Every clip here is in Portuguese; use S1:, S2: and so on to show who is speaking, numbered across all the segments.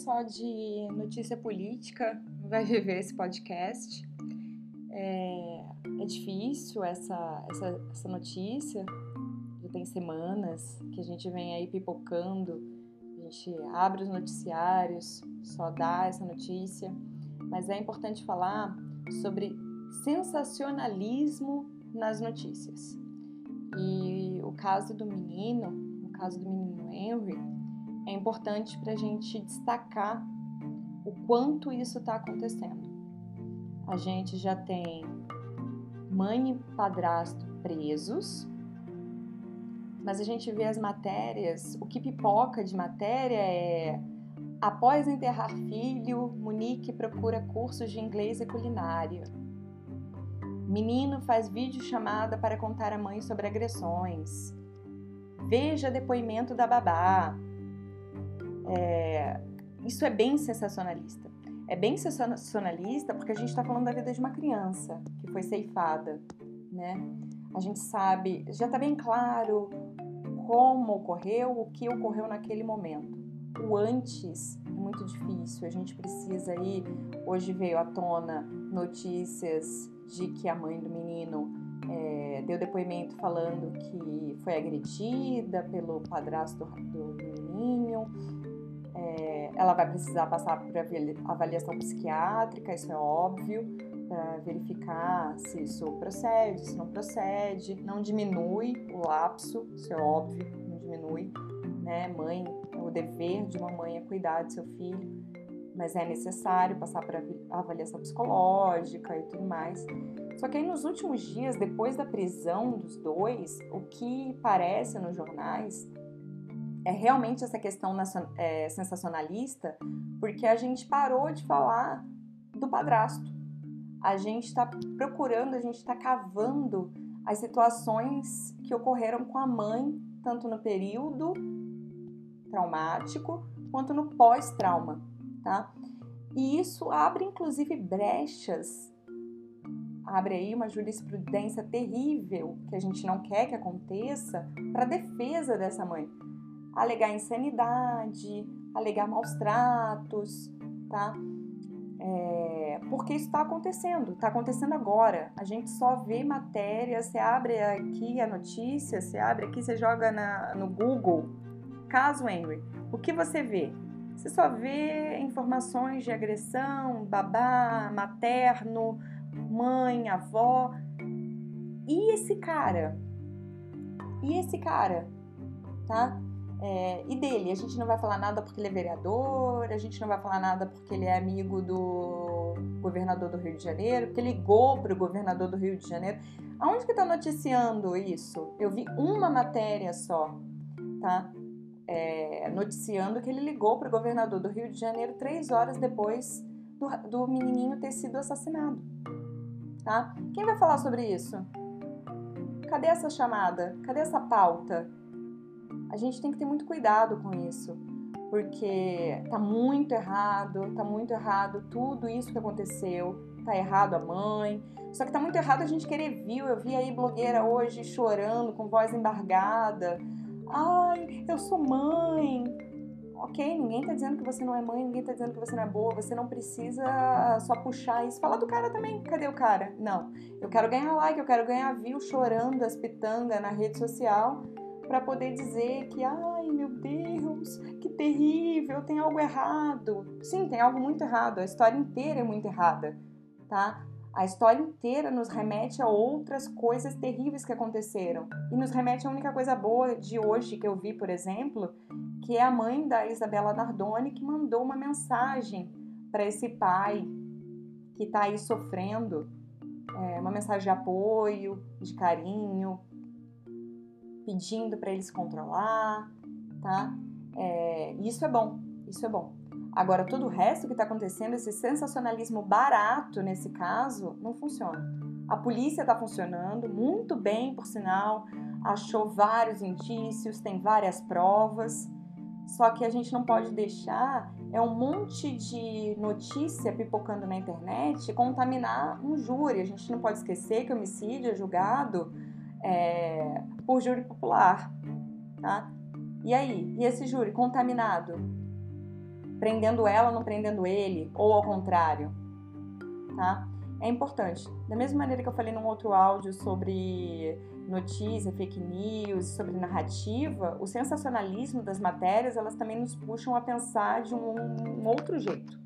S1: só de notícia política vai viver esse podcast. É, é difícil essa, essa, essa notícia, já tem semanas que a gente vem aí pipocando, a gente abre os noticiários, só dá essa notícia, mas é importante falar sobre sensacionalismo nas notícias. E o caso do menino, o caso do menino Henry, é importante para a gente destacar o quanto isso está acontecendo. A gente já tem mãe e padrasto presos, mas a gente vê as matérias, o que pipoca de matéria é após enterrar filho, Monique procura cursos de inglês e culinária. Menino faz vídeo chamada para contar à mãe sobre agressões. Veja depoimento da babá. É, isso é bem sensacionalista. É bem sensacionalista porque a gente está falando da vida de uma criança que foi ceifada, né? A gente sabe, já está bem claro como ocorreu, o que ocorreu naquele momento. O antes é muito difícil, a gente precisa aí. Hoje veio à tona notícias de que a mãe do menino é, deu depoimento falando que foi agredida pelo padrasto do, do. É, ela vai precisar passar por avaliação psiquiátrica, isso é óbvio, para verificar se isso procede, se não procede. Não diminui o lapso, isso é óbvio, não diminui. Né? Mãe, o dever de uma mãe é cuidar do seu filho mas é necessário passar por avaliação psicológica e tudo mais. Só que aí nos últimos dias, depois da prisão dos dois, o que parece nos jornais é realmente essa questão é, sensacionalista, porque a gente parou de falar do padrasto. A gente está procurando, a gente está cavando as situações que ocorreram com a mãe, tanto no período traumático quanto no pós-trauma tá? E isso abre inclusive brechas, abre aí uma jurisprudência terrível que a gente não quer que aconteça para defesa dessa mãe. Alegar insanidade, alegar maus tratos, tá? É, porque isso está acontecendo, está acontecendo agora. A gente só vê matéria, você abre aqui a notícia, você abre aqui, você joga na, no Google, caso Henry. O que você vê? Você só vê informações de agressão, babá, materno, mãe, avó. E esse cara? E esse cara? Tá? É, e dele? A gente não vai falar nada porque ele é vereador, a gente não vai falar nada porque ele é amigo do governador do Rio de Janeiro, porque ligou para o governador do Rio de Janeiro. Aonde que está noticiando isso? Eu vi uma matéria só, tá? é, noticiando que ele ligou para o governador do Rio de Janeiro três horas depois do, do menininho ter sido assassinado. Tá? Quem vai falar sobre isso? Cadê essa chamada? Cadê essa pauta? A gente tem que ter muito cuidado com isso, porque tá muito errado, tá muito errado tudo isso que aconteceu, tá errado a mãe, só que tá muito errado a gente querer viu. Eu vi aí blogueira hoje chorando, com voz embargada, Ai, eu sou mãe. Ok, ninguém tá dizendo que você não é mãe, ninguém tá dizendo que você não é boa, você não precisa só puxar isso. Fala do cara também, cadê o cara? Não, eu quero ganhar like, eu quero ganhar view chorando as pitangas na rede social para poder dizer que, ai meu Deus, que terrível, tem algo errado. Sim, tem algo muito errado, a história inteira é muito errada, tá? A história inteira nos remete a outras coisas terríveis que aconteceram. E nos remete a única coisa boa de hoje que eu vi, por exemplo, que é a mãe da Isabela Nardoni que mandou uma mensagem para esse pai que está aí sofrendo, é, uma mensagem de apoio, de carinho, pedindo para ele se controlar, tá? É, isso é bom, isso é bom. Agora, todo o resto que está acontecendo, esse sensacionalismo barato nesse caso, não funciona. A polícia está funcionando muito bem, por sinal, achou vários indícios, tem várias provas, só que a gente não pode deixar é um monte de notícia pipocando na internet contaminar um júri. A gente não pode esquecer que homicídio é julgado é, por júri popular, tá? E aí? E esse júri contaminado? prendendo ela, não prendendo ele, ou ao contrário, tá? É importante. Da mesma maneira que eu falei num outro áudio sobre notícia, fake news, sobre narrativa, o sensacionalismo das matérias, elas também nos puxam a pensar de um, um outro jeito,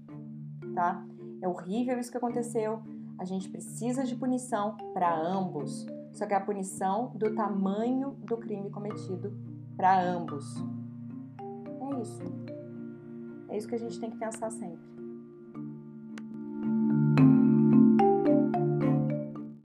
S1: tá? É horrível isso que aconteceu. A gente precisa de punição para ambos. Só que a punição do tamanho do crime cometido para ambos. É isso. É isso que a gente tem que pensar sempre.